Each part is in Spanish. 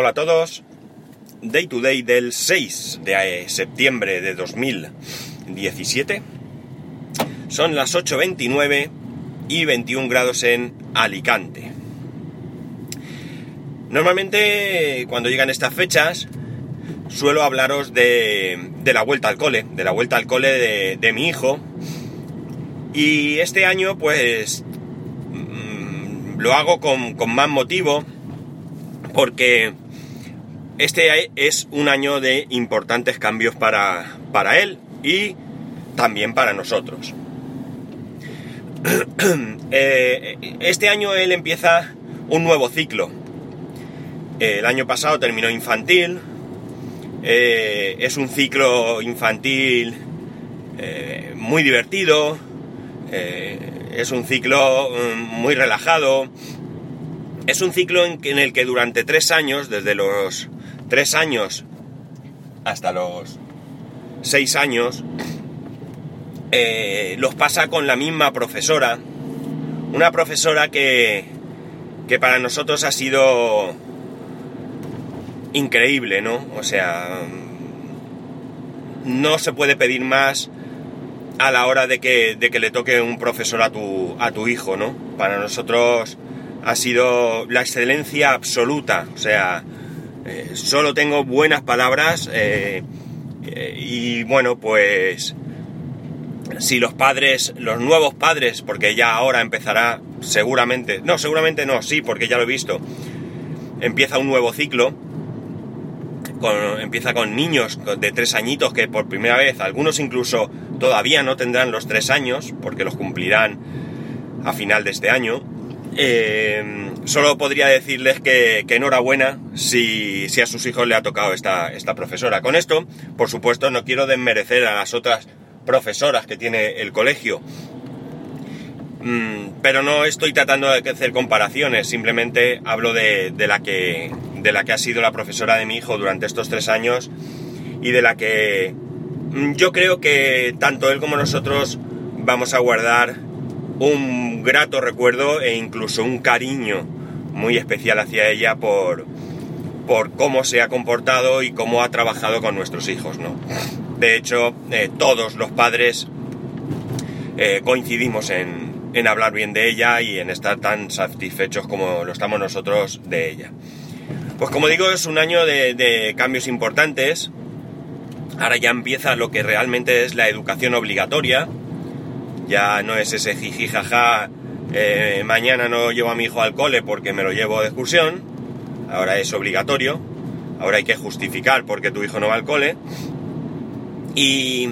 Hola a todos. Day to day del 6 de eh, septiembre de 2017. Son las 8.29 y 21 grados en Alicante. Normalmente cuando llegan estas fechas suelo hablaros de, de la vuelta al cole, de la vuelta al cole de, de mi hijo. Y este año pues mm, lo hago con, con más motivo porque este es un año de importantes cambios para, para él y también para nosotros. Eh, este año él empieza un nuevo ciclo. El año pasado terminó infantil. Eh, es un ciclo infantil eh, muy divertido. es un ciclo mm, muy relajado. Es un ciclo en el que durante tres años, desde los tres años hasta los seis años, eh, los pasa con la misma profesora. Una profesora que, que para nosotros ha sido increíble, ¿no? O sea, no se puede pedir más a la hora de que, de que le toque un profesor a tu, a tu hijo, ¿no? Para nosotros ha sido la excelencia absoluta, o sea, eh, solo tengo buenas palabras eh, eh, y bueno, pues si los padres, los nuevos padres, porque ya ahora empezará seguramente, no, seguramente no, sí, porque ya lo he visto, empieza un nuevo ciclo, empieza con niños de tres añitos que por primera vez, algunos incluso todavía no tendrán los tres años, porque los cumplirán a final de este año, solo podría decirles que, enhorabuena si, a sus hijos le ha tocado esta, esta profesora. Con esto, por supuesto, no quiero desmerecer a las otras profesoras que tiene el colegio. Mm, pero no estoy tratando de hacer comparaciones, simplemente hablo de, la que, de la que ha sido la profesora de mi hijo durante estos tres años y de la que mm, yo creo que tanto él como nosotros vamos a guardar un grato recuerdo e incluso un cariño muy especial hacia ella por, por cómo se ha comportado y cómo ha trabajado con nuestros hijos, ¿no? De hecho, eh, todos los padres eh, coincidimos en, hablar bien de ella y en estar tan satisfechos como lo estamos nosotros de ella. Pues como digo, es un año de, cambios importantes. Ahora ya empieza lo que realmente es la educación obligatoria, ya no es ese jiji jaja, eh, mañana no llevo a mi hijo al cole porque me lo llevo de excursión, ahora es obligatorio, ahora hay que justificar porque tu hijo no va al cole. Y,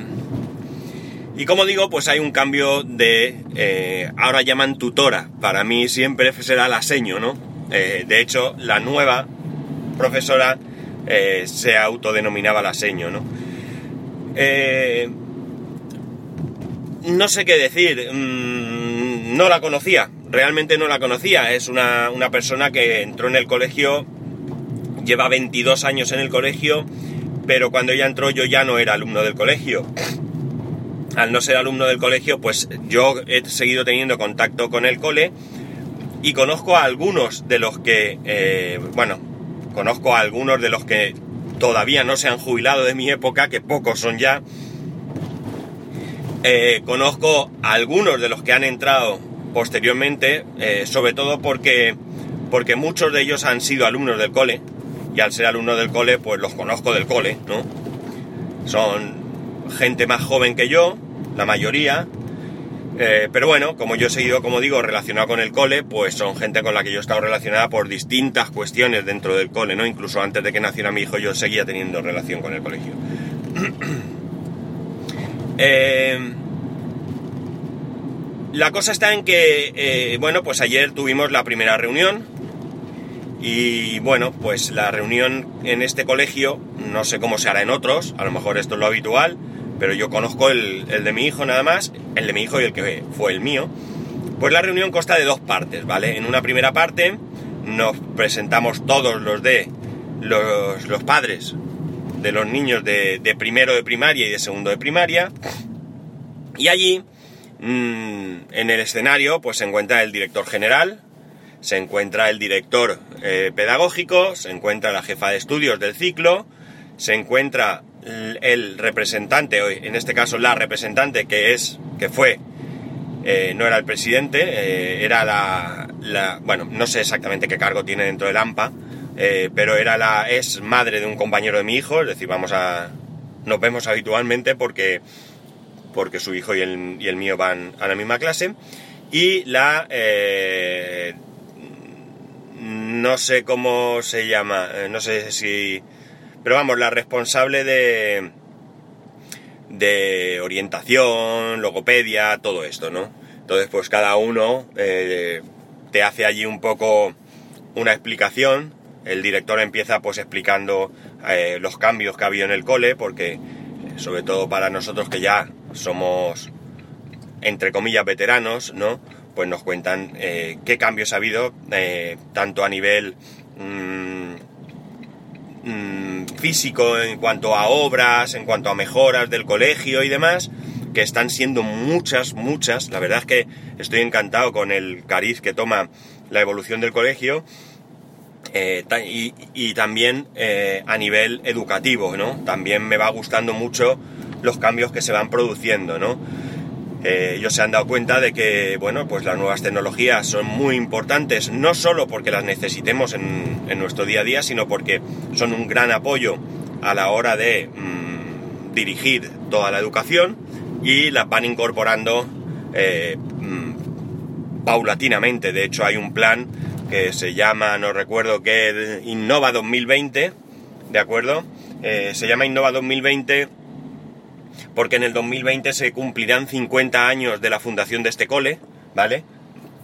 y como digo, pues hay un cambio de... Eh, ahora llaman tutora, para mí siempre será la seño, ¿no? Eh, de hecho, la nueva profesora se autodenominaba la seño, ¿no? no sé qué decir, mm, no la conocía, realmente no la conocía, es una, persona que entró en el colegio, lleva 22 años en el colegio, pero cuando ella entró yo ya no era alumno del colegio. Al no ser alumno del colegio, pues yo he seguido teniendo contacto con el cole y conozco a algunos de los que, eh, bueno, conozco a algunos de los que todavía no se han jubilado de mi época, que pocos son ya, eh, conozco a algunos de los que han entrado posteriormente, eh, sobre todo porque, porque muchos de ellos han sido alumnos del cole, y al ser alumnos del cole, pues los conozco del cole, ¿no? Son gente más joven que yo, la mayoría, eh, pero bueno, como yo he seguido, como digo, relacionado con el cole, pues son gente con la que yo he estado relacionada por distintas cuestiones dentro del cole, ¿no? Incluso antes de que naciera mi hijo yo seguía teniendo relación con el colegio. Eh, la cosa está en que, eh, bueno, pues ayer tuvimos la primera reunión y bueno, pues la reunión en este colegio, no sé cómo se hará en otros, a lo mejor esto es lo habitual, pero yo conozco el, de mi hijo nada más, el de mi hijo y el que fue el mío. Pues la reunión consta de dos partes, ¿vale? En una primera parte nos presentamos todos los de los, los padres de los niños de, primero de primaria y de segundo de primaria. Y allí, mm, en el escenario, pues se encuentra el director general, se encuentra el director eh, pedagógico, se encuentra la jefa de estudios del ciclo, se encuentra el representante, en este caso la representante que es, que fue, eh, no era el presidente, eh, era la, la, bueno, no sé exactamente qué cargo tiene dentro del AMPA, pero era la, es madre de un compañero de mi hijo, es decir, vamos a, nos vemos habitualmente porque, porque su hijo y el, y el mío van a la misma clase, y la no sé cómo se llama, eh, no sé si... Pero vamos, la responsable de, de orientación, logopedia, todo esto, ¿no? Entonces, pues cada uno eh, te hace allí un poco una explicación. El director empieza pues explicando eh, los cambios que ha habido en el cole, porque sobre todo para nosotros que ya somos, entre comillas, veteranos, ¿no? pues nos cuentan eh, qué cambios ha habido, eh, tanto a nivel mm, mm, físico, en cuanto a obras, en cuanto a mejoras del colegio y demás, que están siendo muchas, muchas. La verdad es que estoy encantado con el cariz que toma la evolución del colegio. Eh, y, y, también a nivel educativo, ¿no? También me va gustando mucho los cambios que se van produciendo, ¿no? Eh, ellos se han dado cuenta de que, bueno, pues las nuevas tecnologías son muy importantes, no solo porque las necesitemos en, nuestro día a día, sino porque son un gran apoyo a la hora de mm, dirigir toda la educación y las van incorporando eh, mm, paulatinamente. De hecho, hay un plan que se llama, no recuerdo qué, Innova 2020, ¿de acuerdo? Eh, se llama Innova 2020 porque en el 2020 se cumplirán 50 años de la fundación de este cole, ¿vale?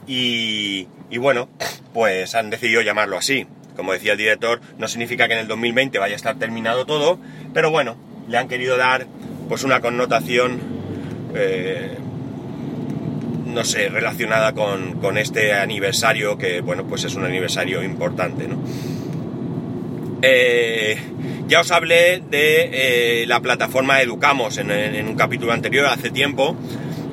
Y, bueno, pues han decidido llamarlo así. Como decía el director, no significa que en el 2020 vaya a estar terminado todo, pero bueno, le han querido dar pues una connotación, eh, no sé, relacionada con, con, este aniversario que, bueno, pues es un aniversario importante, ¿no? Eh, ya os hablé de eh, la plataforma Educamos en, un capítulo anterior, hace tiempo.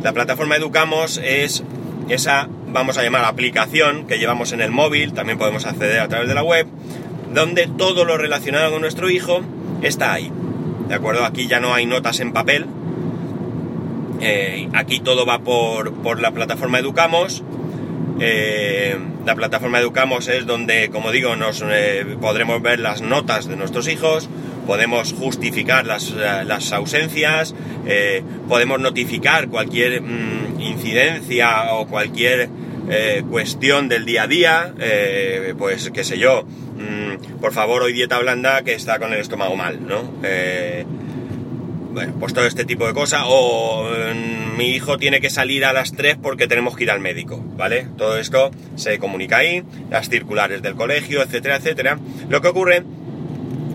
La plataforma Educamos es esa, vamos a llamar, aplicación que llevamos en el móvil, también podemos acceder a través de la web, donde todo lo relacionado con nuestro hijo está ahí. ¿De acuerdo? Aquí ya no hay notas en papel. Eh, aquí todo va por, por la plataforma Educamos eh, la plataforma Educamos es donde, como digo, nos eh, podremos ver las notas de nuestros hijos, podemos justificar las, eh, ausencias, podemos notificar cualquier mm, incidencia o cualquier cuestión del día a día, pues qué sé yo, mm, por favor hoy dieta blanda que está con el estómago mal, ¿no? Bueno, pues todo este tipo de cosas. O mm, mi hijo tiene que salir a las 3 porque tenemos que ir al médico, ¿vale? Todo esto se comunica ahí, las circulares del colegio, etcétera, etcétera. Lo que ocurre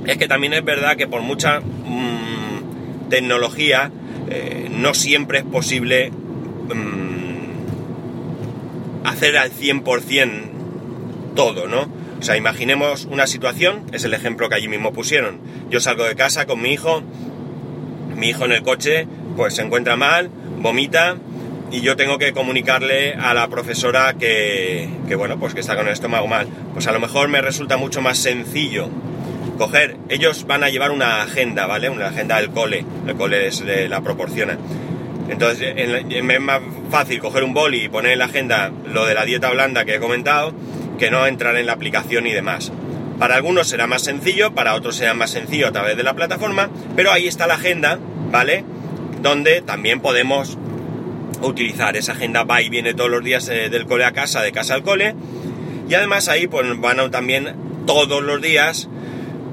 es que también es verdad que por mucha mm, tecnología eh, no siempre es posible mm, hacer al 100% todo, ¿no? O sea, imaginemos una situación, es el ejemplo que allí mismo pusieron. Yo salgo de casa con mi hijo, mi hijo en el coche pues se encuentra mal, vomita y yo tengo que comunicarle a la profesora que, bueno, pues que está con el estómago mal. Pues a lo mejor me resulta mucho más sencillo coger, ellos van a llevar una agenda, ¿vale? Una agenda del cole, el cole la proporciona. Entonces es más fácil coger un boli y poner en la agenda lo de la dieta blanda que he comentado que no entrar en la aplicación y demás. Para algunos será más sencillo, para otros será más sencillo a través de la plataforma, pero ahí está la agenda, ¿vale? Donde también podemos utilizar esa agenda va y viene todos los días eh, del cole a casa, de casa al cole. Y además ahí pues van también todos los días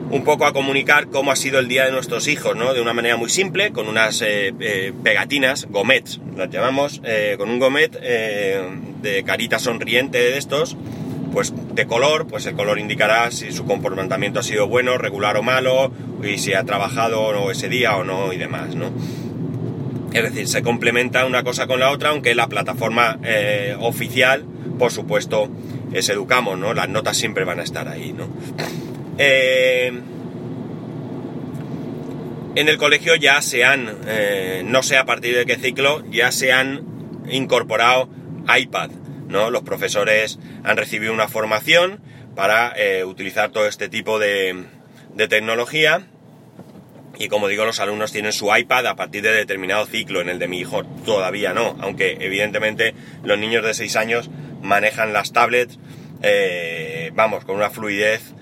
un poco a comunicar cómo ha sido el día de nuestros hijos, ¿no? De una manera muy simple, con unas eh, eh, pegatinas, gomets, las llamamos, con un gomet de carita sonriente de estos, pues de color, pues el color indicará si su comportamiento ha sido bueno, regular o malo, y si ha trabajado ese día o no y demás, ¿no? Es decir, se complementa una cosa con la otra, aunque la plataforma eh, oficial, por supuesto, es Educamos, ¿no? Las notas siempre van a estar ahí, ¿no? Eh, en el colegio ya se han, eh, no sé a partir de qué ciclo, ya se han incorporado iPad Los profesores han recibido una formación para eh, utilizar todo este tipo de, tecnología y como digo, los alumnos tienen su iPad a partir de determinado ciclo. En el de mi hijo todavía no, aunque evidentemente los niños de 6 años manejan las tablets, eh, vamos, con una fluidez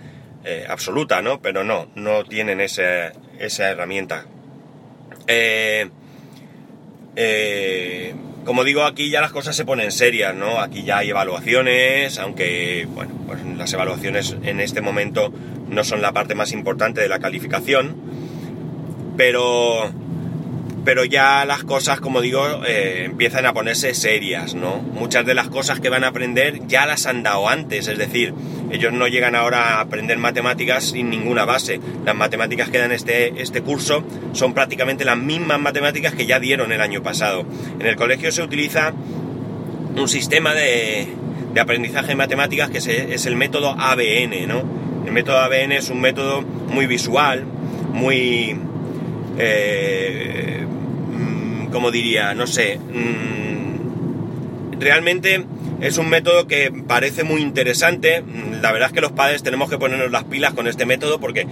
eh, absoluta, ¿no? Pero no, no tienen esa, esa herramienta. Eh, como digo, aquí ya las cosas se ponen serias, ¿no? Aquí ya hay evaluaciones, aunque, bueno, pues las evaluaciones en este momento no son la parte más importante de la calificación pero pero ya las cosas, como digo, eh, empiezan a ponerse serias, ¿no? Muchas de las cosas que van a aprender ya las han dado antes, es decir, ellos no llegan ahora a aprender matemáticas sin ninguna base. Las matemáticas que dan este, este curso son prácticamente las mismas matemáticas que ya dieron el año pasado. En el colegio se utiliza un sistema de, de aprendizaje de matemáticas que es el método ABN, ¿no? El método ABN es un método muy visual, muy eh, como diría, no sé, mm, realmente es un método que parece muy interesante. Mm, la verdad es que los padres tenemos que ponernos las pilas con este método porque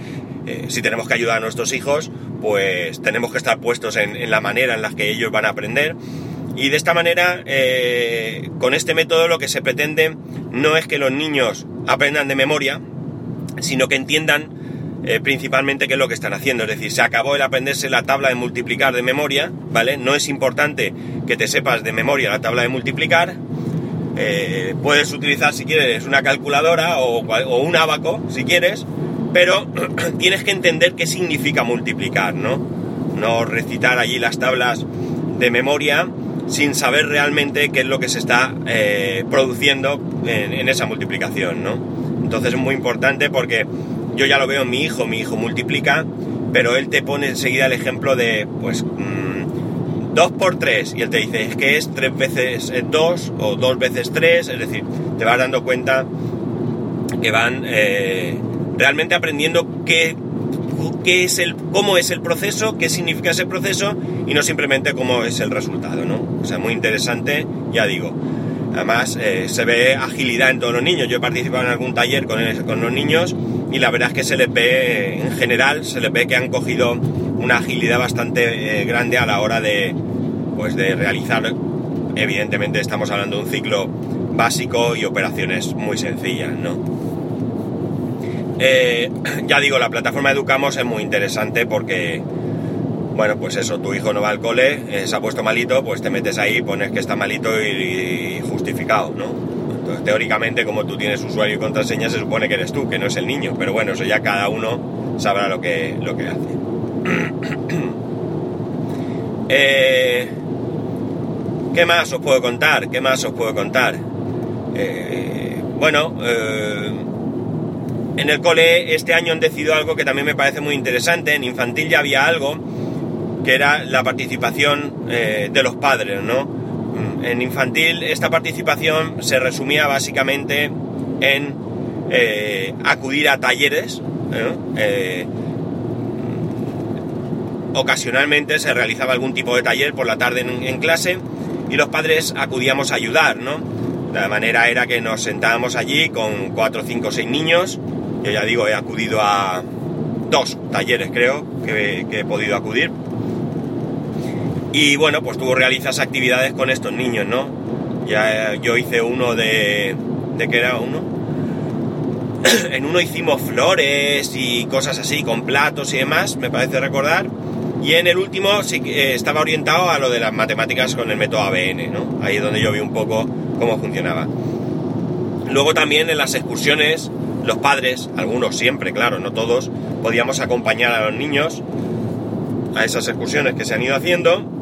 eh, si tenemos que ayudar a nuestros hijos, pues tenemos que estar puestos en, la manera en la que ellos van a aprender. Y de esta manera, eh, con este método lo que se pretende no es que los niños aprendan de memoria, sino que entiendan eh, principalmente qué es lo que están haciendo. Es decir, se acabó el aprenderse la tabla de multiplicar de memoria, ¿vale? No es importante que te sepas de memoria la tabla de multiplicar. Eh, puedes utilizar si quieres una calculadora o, un abaco, si quieres, pero tienes que entender qué significa multiplicar, ¿no? No recitar allí las tablas de memoria sin saber realmente qué es lo que se está eh, produciendo en, en, esa multiplicación, ¿no? Entonces es muy importante porque yo ya lo veo en mi hijo, mi hijo multiplica, pero él te pone enseguida el ejemplo de, pues, 2 mm, por 3, y él te dice, es que es 3 veces 2 o 2 veces 3, es decir, te vas dando cuenta que van eh, realmente aprendiendo qué, qué, es el, cómo es el proceso, qué significa ese proceso, y no simplemente cómo es el resultado, ¿no? O sea, muy interesante, ya digo. Además, eh, se ve agilidad en todos los niños. Yo he participado en algún taller con, con los niños y la verdad es que se les ve, en general, se les ve que han cogido una agilidad bastante eh, grande a la hora de, pues de realizar, evidentemente estamos hablando de un ciclo básico y operaciones muy sencillas, ¿no? Eh, ya digo, la plataforma Educamos es muy interesante porque, bueno, pues eso, tu hijo no va al cole, eh, se ha puesto malito, pues te metes ahí, pones que está malito y justificado, ¿no? teóricamente, como tú tienes usuario y contraseña, se supone que eres tú, que no es el niño. Pero bueno, eso ya cada uno sabrá lo que, lo que hace. Eh, ¿Qué más os puedo contar? ¿Qué más os puedo contar? Eh, bueno, eh, en el cole este año han decidido algo que también me parece muy interesante. En infantil ya había algo que era la participación de los padres, ¿no? En infantil esta participación se resumía básicamente en eh, acudir a talleres. Eh, ocasionalmente se realizaba algún tipo de taller por la tarde en, clase y los padres acudíamos a ayudar, ¿no? La manera era que nos sentábamos allí con cuatro, cinco, seis niños. Yo ya digo, he acudido a dos talleres creo que he podido acudir y bueno, pues tú realizas actividades con estos niños, ¿no? Ya yo hice uno de... ¿De qué era uno? en uno hicimos flores y cosas así, con platos y demás, me parece recordar. Y en el último sí que estaba orientado a lo de las matemáticas con el método ABN, ¿no? Ahí es donde yo vi un poco cómo funcionaba. Luego también en las excursiones, los padres, algunos siempre, claro, no todos, podíamos acompañar a los niños a esas excursiones que se han ido haciendo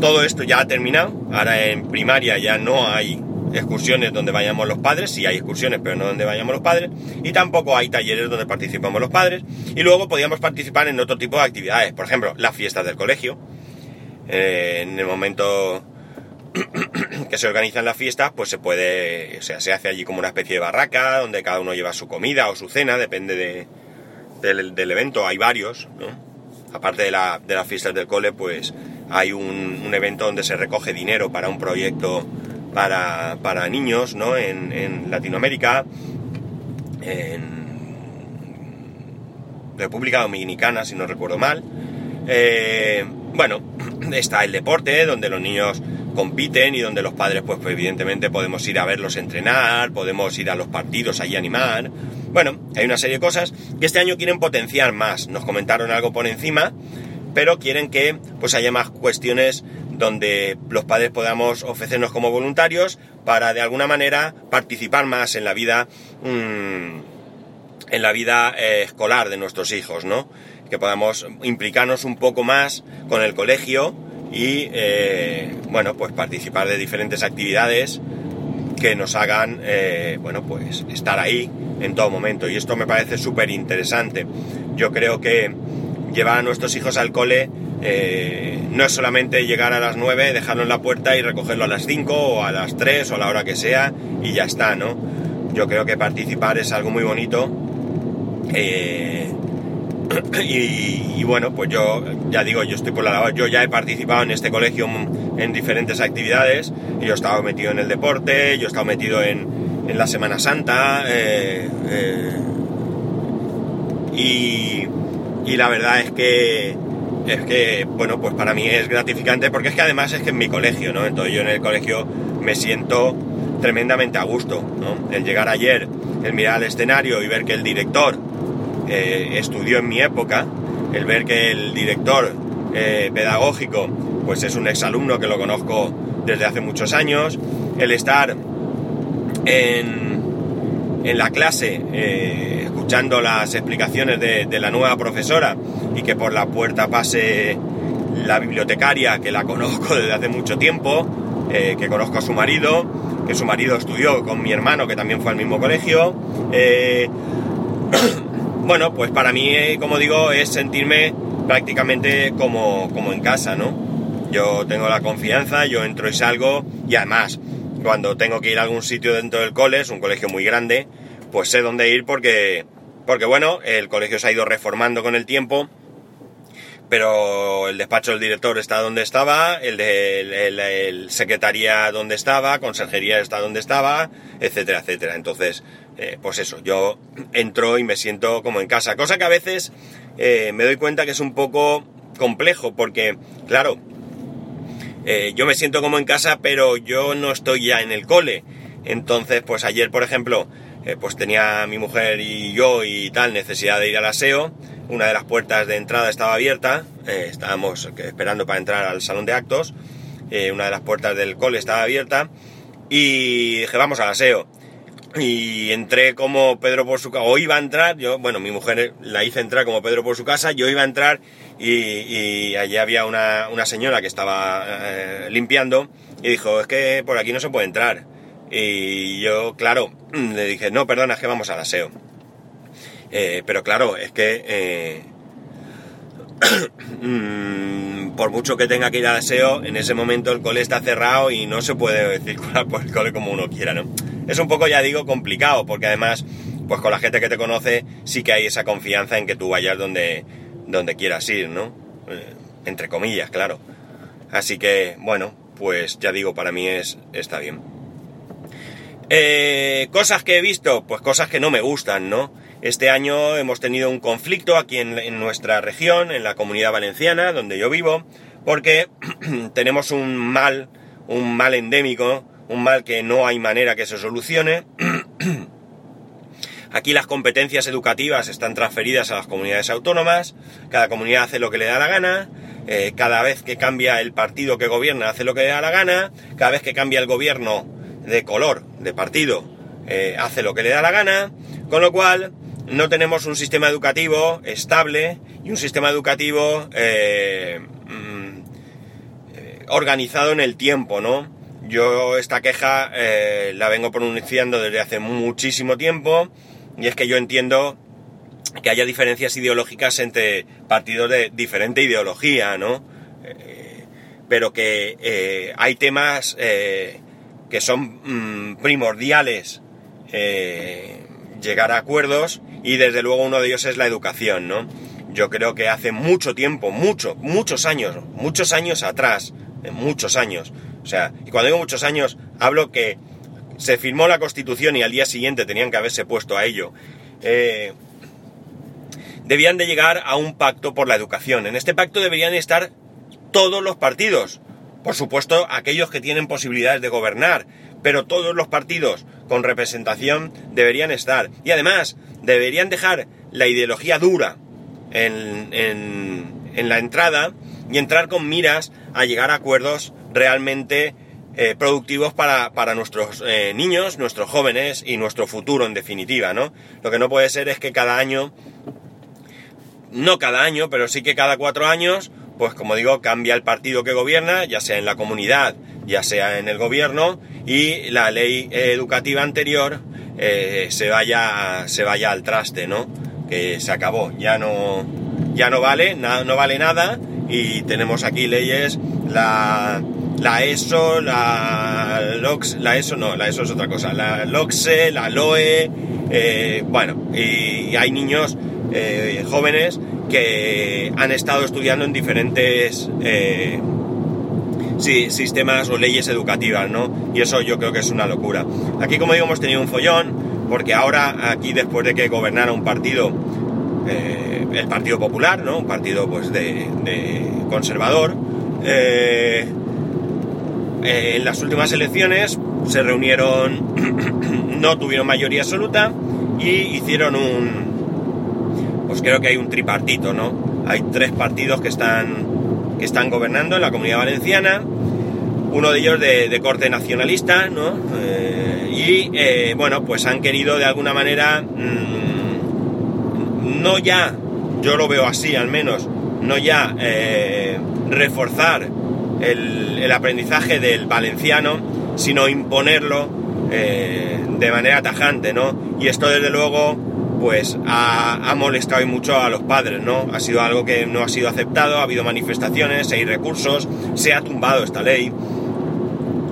todo esto ya ha terminado. Ahora en primaria ya no hay excursiones donde vayamos los padres, sí hay excursiones, pero no donde vayamos los padres, y tampoco hay talleres donde participamos los padres, y luego podíamos participar en otro tipo de actividades, por ejemplo, las fiestas del colegio. Eh, en el momento que se organizan las fiestas, pues se puede, o sea, se hace allí como una especie de barraca, donde cada uno lleva su comida o su cena, depende de, del, evento, hay varios, ¿no? Aparte de, la, de las fiestas del cole, pues hay un, evento donde se recoge dinero para un proyecto para, para niños, ¿no? En, Latinoamérica, en República Dominicana, si no recuerdo mal. Eh, bueno, está el deporte, donde los niños compiten y donde los padres, pues, evidentemente podemos ir a verlos entrenar, podemos ir a los partidos allí animar. Bueno, hay una serie de cosas que este año quieren potenciar más. Nos comentaron algo por encima, pero quieren que pues haya más cuestiones donde los padres podamos ofrecernos como voluntarios para de alguna manera participar más en la vida mmm, en la vida eh, escolar de nuestros hijos, ¿no? Que podamos implicarnos un poco más con el colegio y, eh, bueno, pues participar de diferentes actividades que nos hagan, eh, bueno, pues estar ahí en todo momento. Y esto me parece súper interesante. Yo creo que llevar a nuestros hijos al cole eh, no es solamente llegar a las 9, dejarlo en la puerta y recogerlo a las 5 o a las 3 o a la hora que sea y ya está, ¿no? Yo creo que participar es algo muy bonito eh, y, bueno, pues yo ya digo, yo estoy por la labor, yo ya he participado en este colegio en diferentes actividades, yo he estado metido en el deporte, yo he estado metido en, en la Semana Santa, eh, y, y, la verdad es que, es que, bueno, pues para mí es gratificante porque es que además es que en mi colegio, ¿no? Entonces yo en el colegio me siento tremendamente a gusto, ¿no? El llegar ayer, el mirar al escenario y ver que el director eh, estudió en mi época, el ver que el director eh, pedagógico pues es un exalumno que lo conozco desde hace muchos años, el estar en, en la clase eh, escuchando las explicaciones de, de, la nueva profesora y que por la puerta pase la bibliotecaria que la conozco desde hace mucho tiempo, eh, que conozco a su marido, que su marido estudió con mi hermano que también fue al mismo colegio. Eh, bueno, pues para mí, eh, como digo, es sentirme prácticamente como, como en casa, ¿no? Yo tengo la confianza, yo entro y salgo y además cuando tengo que ir a algún sitio dentro del cole, es un colegio muy grande, pues sé dónde ir porque, porque bueno, el colegio se ha ido reformando con el tiempo, pero el despacho del director está donde estaba, el de el, secretaría donde estaba, conserjería está donde estaba, etcétera, etcétera. Entonces, eh, pues eso, yo entro y me siento como en casa, cosa que a veces eh, me doy cuenta que es un poco complejo, porque, claro, eh, yo me siento como en casa, pero yo no estoy ya en el cole. Entonces, pues ayer, por ejemplo, eh, pues tenía mi mujer y yo y tal necesidad de ir al aseo. Una de las puertas de entrada estaba abierta, eh, estábamos esperando para entrar al salón de actos. una de las puertas del cole estaba abierta y dije, vamos al aseo y entré como Pedro por su casa, o iba a entrar, yo, bueno, mi mujer la hice entrar como Pedro por su casa, yo iba a entrar y, y allí había una, una, señora que estaba eh, limpiando y dijo, es que por aquí no se puede entrar. Y yo, claro, le dije, no, perdona, es que vamos al aseo. Eh, pero claro, es que eh, por mucho que tenga que ir al aseo, en ese momento el cole está cerrado y no se puede circular por el cole como uno quiera, ¿no? es un poco, ya digo, complicado, porque además, pues con la gente que te conoce, sí que hay esa confianza en que tú vayas donde, donde quieras ir, ¿no? Eh, entre comillas, claro. Así que, bueno, pues ya digo, para mí es, está bien. Eh, cosas que he visto, pues cosas que no me gustan, ¿no? Este año hemos tenido un conflicto aquí en, nuestra región, en la comunidad valenciana, donde yo vivo, porque tenemos un mal, un mal endémico, un mal que no hay manera que se solucione. Aquí las competencias educativas están transferidas a las comunidades autónomas, cada comunidad hace lo que le da la gana, eh, cada vez que cambia el partido que gobierna hace lo que le da la gana, cada vez que cambia el gobierno de color, de partido, eh, hace lo que le da la gana, con lo cual no tenemos un sistema educativo estable y un sistema educativo eh, mm, organizado en el tiempo, ¿no? Yo esta queja eh, la vengo pronunciando desde hace muchísimo tiempo y es que yo entiendo que haya diferencias ideológicas entre partidos de diferente ideología, ¿no? Eh, pero que eh, hay temas eh, que son mmm, primordiales eh, llegar a acuerdos y desde luego uno de ellos es la educación, ¿no? Yo creo que hace mucho tiempo, mucho, muchos años, muchos años atrás, muchos años, O sea, y cuando digo muchos años, hablo que se firmó la Constitución y al día siguiente tenían que haberse puesto a ello. Eh, debían de llegar a un pacto por la educación. En este pacto deberían estar todos los partidos. Por supuesto, aquellos que tienen posibilidades de gobernar, pero todos los partidos con representación deberían estar. Y además, deberían dejar la ideología dura en, en, la entrada y entrar con miras a llegar a acuerdos realmente eh, productivos para, para nuestros eh, niños, nuestros jóvenes y nuestro futuro en definitiva, ¿no? Lo que no puede ser es que cada año, no cada año, pero sí que cada cuatro años, pues como digo, cambia el partido que gobierna, ya sea en la comunidad, ya sea en el gobierno, y la ley educativa anterior eh, se, vaya, se vaya al traste, ¿no? Que se acabó, ya no, ya no vale, no vale nada, y tenemos aquí leyes, la, la ESO, la LOX, la ESO no, la ESO es otra cosa, la LOXE, la LOE, eh, bueno, y, hay niños eh, jóvenes que han estado estudiando en diferentes eh, sistemas o leyes educativas, ¿no? Y eso yo creo que es una locura. Aquí, como digo, hemos tenido un follón, porque ahora aquí después de que gobernara un partido, el Partido Popular, ¿no? Un partido pues de, conservador, eh, eh, en las últimas elecciones se reunieron, no tuvieron mayoría absoluta y hicieron un, pues creo que hay un tripartito, ¿no? Hay tres partidos que están, que están gobernando en la comunidad valenciana, uno de ellos de, corte nacionalista, ¿no? Eh, y eh, bueno, pues han querido de alguna manera, mm, no ya, yo lo veo así al menos, no ya reforzar el, aprendizaje del valenciano, sino imponerlo eh, de manera tajante, ¿no? Y esto desde luego pues ha, molestado mucho a los padres, ¿no? Ha sido algo que no ha sido aceptado, ha habido manifestaciones, hay recursos, se ha tumbado esta ley.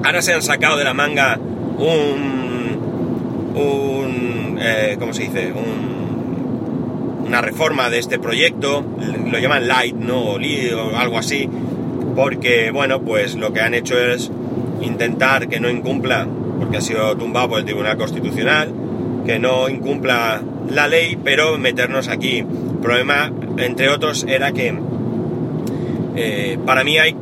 Ahora se han sacado de la manga un... un eh, ¿Cómo se dice? Un, una reforma de este proyecto, lo llaman light, ¿no? o algo así, porque, bueno, pues lo que han hecho es intentar que no incumpla, porque ha sido tumbado por el Tribunal Constitucional, que no incumpla la ley, pero meternos aquí. El problema, entre otros, era que eh, para mí hay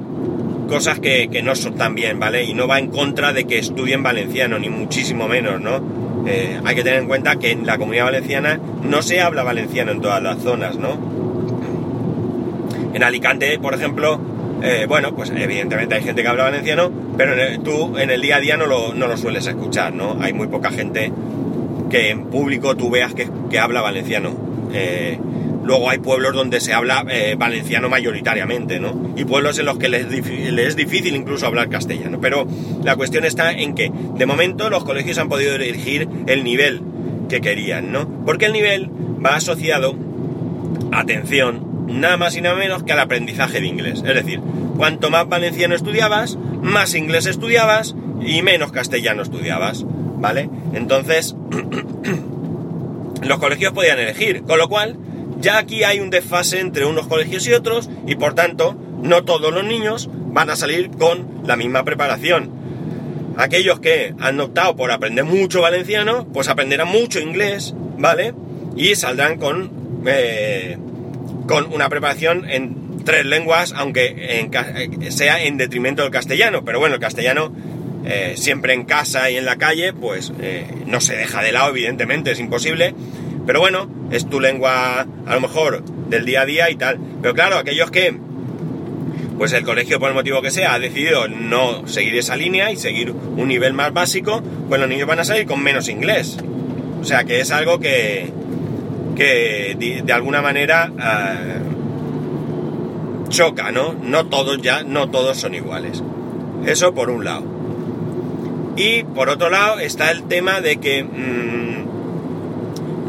cosas que, no son tan bien, ¿vale? Y no va en contra de que estudien valenciano, ni muchísimo menos, ¿no? Eh, hay que tener en cuenta que en la comunidad valenciana no se habla valenciano en todas las zonas, ¿no? En Alicante, por ejemplo, eh, bueno, pues evidentemente hay gente que habla valenciano, pero tú en el día a día no lo, sueles escuchar, ¿no? Hay muy poca gente que en público tú veas que, habla valenciano. Eh, luego hay pueblos donde se habla eh, valenciano mayoritariamente, ¿no? Y pueblos en los que les, es difícil incluso hablar castellano. Pero la cuestión está en que, de momento, los colegios han podido elegir el nivel que querían, ¿no? Porque el nivel va asociado, atención, nada más y nada menos que al aprendizaje de inglés. Es decir, cuanto más valenciano estudiabas, más inglés estudiabas y menos castellano estudiabas, ¿vale? Entonces, los colegios podían elegir, con lo cual ya aquí hay un desfase entre unos colegios y otros y por tanto no todos los niños van a salir con la misma preparación. Aquellos que han optado por aprender mucho valenciano, pues aprenderán mucho inglés, ¿vale? Y saldrán con eh, con una preparación en tres lenguas, aunque sea en detrimento del castellano. Pero bueno, el castellano eh, siempre en casa y en la calle, pues eh, no se deja de lado, evidentemente, es imposible. Pero bueno, es tu lengua a lo mejor del día a día y tal. Pero claro, aquellos que, pues el colegio por el motivo que sea, ha decidido no seguir esa línea y seguir un nivel más básico, pues los niños van a salir con menos inglés. O sea que es algo que, que de, alguna manera eh, choca, ¿no? No todos ya, no todos son iguales. Eso por un lado. Y por otro lado está el tema de que mm,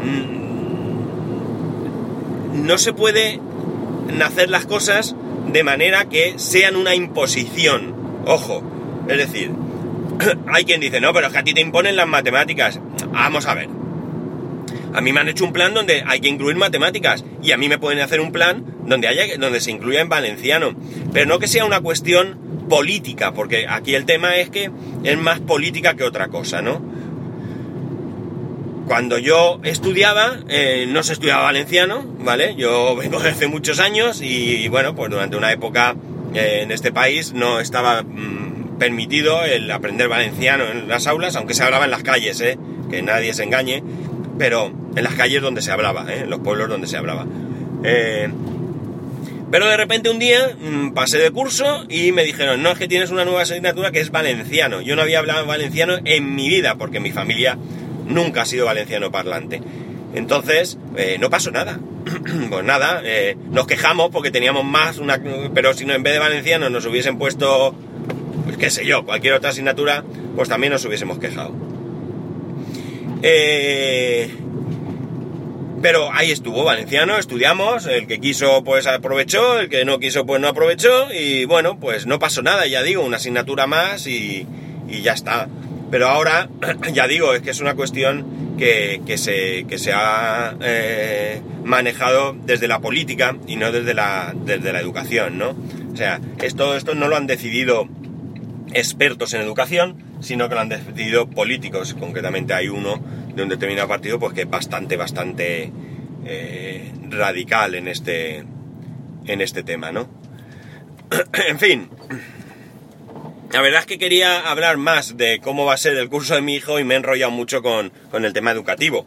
mm, no se puede hacer las cosas de manera que sean una imposición. Ojo, es decir, hay quien dice, no, pero es que a ti te imponen las matemáticas. Vamos a ver. A mí me han hecho un plan donde hay que incluir matemáticas y a mí me pueden hacer un plan donde haya donde se incluya en valenciano, pero no que sea una cuestión política, porque aquí el tema es que es más política que otra cosa, ¿no? Cuando yo estudiaba, eh, no se estudiaba valenciano, ¿vale? Yo vengo de hace muchos años y, bueno, pues durante una época eh, en este país no estaba mm, permitido el aprender valenciano en las aulas, aunque se hablaba en las calles, ¿eh? Que nadie se engañe pero en las calles donde se hablaba, ¿eh? en los pueblos donde se hablaba. Eh, pero de repente un día mm, pasé de curso y me dijeron, no, es que tienes una nueva asignatura que es valenciano. Yo no había hablado valenciano en mi vida porque mi familia nunca ha sido valenciano parlante. Entonces, eh, no pasó nada. pues nada, nos quejamos porque teníamos más, una, pero si no en vez de valenciano nos hubiesen puesto, pues qué sé yo, cualquier otra asignatura, pues también nos hubiésemos quejado. Eh, pero ahí estuvo, valenciano, estudiamos, el que quiso pues aprovechó, el que no quiso pues no aprovechó y bueno, pues no pasó nada, ya digo, una asignatura más y, ya está. Pero ahora, ya digo, es que es una cuestión que, se, se, ha eh, manejado desde la política y no desde la, desde la educación, ¿no? O sea, esto, esto no lo han decidido expertos en educación, sino que lo han decidido políticos. Concretamente hay uno de un determinado partido pues que es bastante, bastante eh, radical en este, en este tema, ¿no? en fin. La verdad es que quería hablar más de cómo va a ser el curso de mi hijo y me he enrollado mucho con, el tema educativo.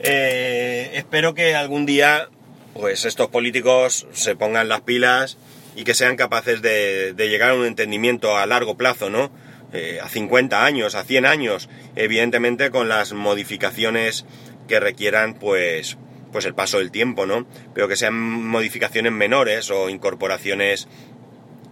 Eh, espero que algún día pues estos políticos se pongan las pilas y que sean capaces de, de llegar a un entendimiento a largo plazo, ¿no? Eh, a 50 años, a 100 años, evidentemente con las modificaciones que requieran pues, pues el paso del tiempo, ¿no? Pero que sean modificaciones menores o incorporaciones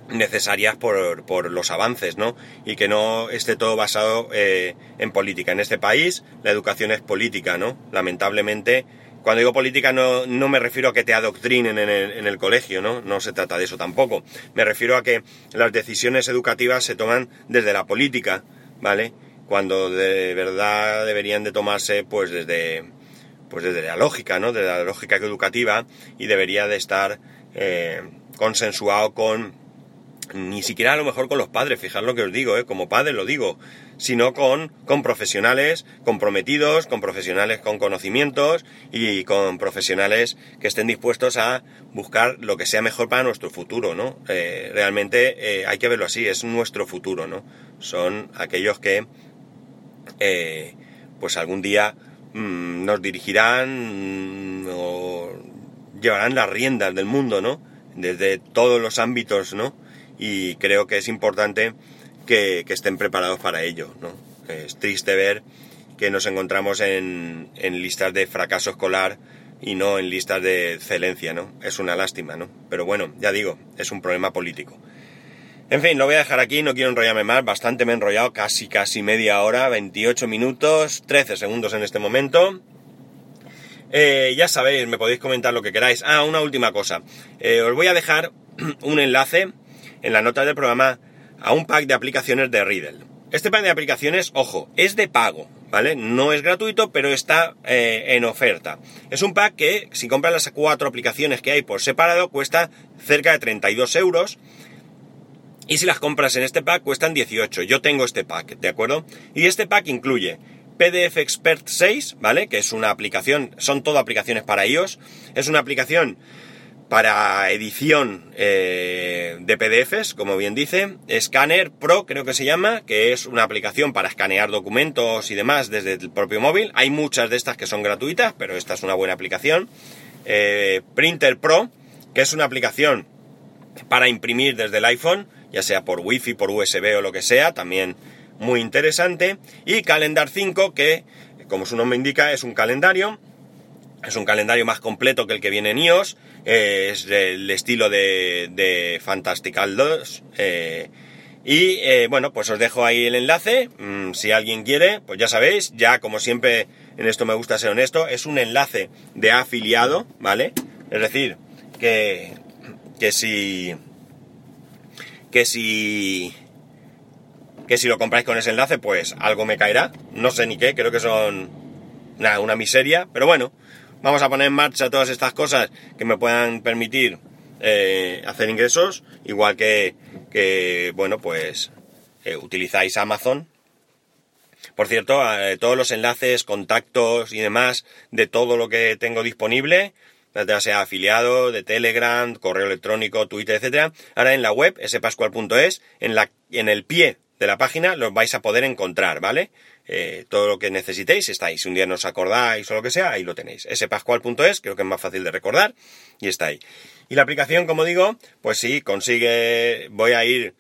necesarias por, los avances, ¿no? Y que no esté todo basado eh, en política. En este país la educación es política, ¿no? Lamentablemente cuando digo política no, no, me refiero a que te adoctrinen en el, colegio, ¿no? No se trata de eso tampoco. Me refiero a que las decisiones educativas se toman desde la política, ¿vale? Cuando de verdad deberían de tomarse pues desde, pues desde la lógica, ¿no? Desde la lógica educativa y debería de estar eh, consensuado con ni siquiera a lo mejor con los padres, fijar lo que os digo, ¿eh? como padre lo digo, sino con, con profesionales comprometidos, con profesionales con conocimientos y con profesionales que estén dispuestos a buscar lo que sea mejor para nuestro futuro, ¿no? Eh, realmente eh, hay que verlo así, es nuestro futuro, ¿no? Son aquellos que, eh, pues algún día mm, nos dirigirán o llevarán las riendas del mundo, ¿no? Desde todos los ámbitos, ¿no? Y creo que es importante que, estén preparados para ello. ¿no? Es triste ver que nos encontramos en, listas de fracaso escolar y no en listas de excelencia, ¿no? Es una lástima, ¿no? Pero bueno, ya digo, es un problema político. En fin, lo voy a dejar aquí, no quiero enrollarme más, bastante me he enrollado, casi casi media hora, 28 minutos, 13 segundos en este momento. Eh, ya sabéis, me podéis comentar lo que queráis. Ah, una última cosa. Eh, os voy a dejar un enlace en la nota del programa a un pack de aplicaciones de Riddle. Este pack de aplicaciones, ojo, es de pago, ¿vale? No es gratuito, pero está eh, en oferta. Es un pack que, si compras las cuatro aplicaciones que hay por separado, cuesta cerca de 32 euros. Y si las compras en este pack, cuestan 18. Yo tengo este pack, ¿de acuerdo? Y este pack incluye PDF Expert 6, ¿vale? Que es una aplicación, son todo aplicaciones para iOS. Es una aplicación para edición eh, de PDFs, como bien dice. Scanner Pro, creo que se llama, que es una aplicación para escanear documentos y demás desde el propio móvil. Hay muchas de estas que son gratuitas, pero esta es una buena aplicación. Eh, Printer Pro, que es una aplicación para imprimir desde el iPhone, ya sea por Wi-Fi, por USB o lo que sea, también muy interesante. Y Calendar 5, que, como su nombre indica, es un calendario. Es un calendario más completo que el que viene en iOS es del estilo de, de Fantastical 2. Eh, y eh, bueno, pues os dejo ahí el enlace. Mm, si alguien quiere, pues ya sabéis, ya como siempre en esto me gusta ser honesto, es un enlace de afiliado, ¿vale? Es decir, que, que si. que si. que si lo compráis con ese enlace, pues algo me caerá. No sé ni qué, creo que son una, una miseria, pero bueno, vamos a poner en marcha todas estas cosas que me puedan permitir eh, hacer ingresos, igual que, que bueno, pues eh, utilizáis Amazon. Por cierto, eh, todos los enlaces, contactos y demás de todo lo que tengo disponible, ya sea afiliado, de Telegram, correo electrónico, Twitter, etcétera, ahora en la web, spascual.es, en, la, en el pie de la página los vais a poder encontrar, ¿vale? Eh, todo lo que necesitéis está ahí. Si un día no os acordáis o lo que sea, ahí lo tenéis. spascual.es, creo que es más fácil de recordar, y está ahí. Y la aplicación, como digo, pues sí, consigue, voy a ir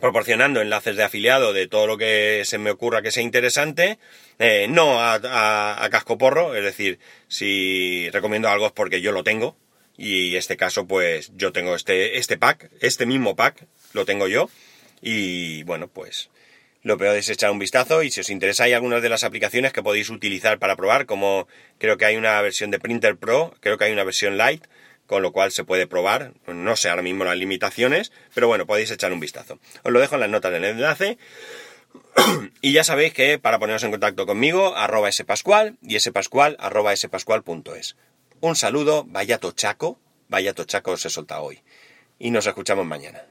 proporcionando enlaces de afiliado de todo lo que se me ocurra que sea interesante, eh, no a, a, casco porro, es decir, si recomiendo algo es porque yo lo tengo, y este caso pues yo tengo este, este pack, este mismo pack, lo tengo yo, y bueno pues lo peor es echar un vistazo y si os interesa hay algunas de las aplicaciones que podéis utilizar para probar, como creo que hay una versión de Printer Pro, creo que hay una versión Lite, con lo cual se puede probar. No sé ahora mismo las limitaciones, pero bueno, podéis echar un vistazo. Os lo dejo en las notas del enlace. y ya sabéis que para poneros en contacto conmigo, arroba spascual y spascual arroba spascual.es. Un saludo, vaya tochaco, vaya tochaco os he soltado hoy. Y nos escuchamos mañana.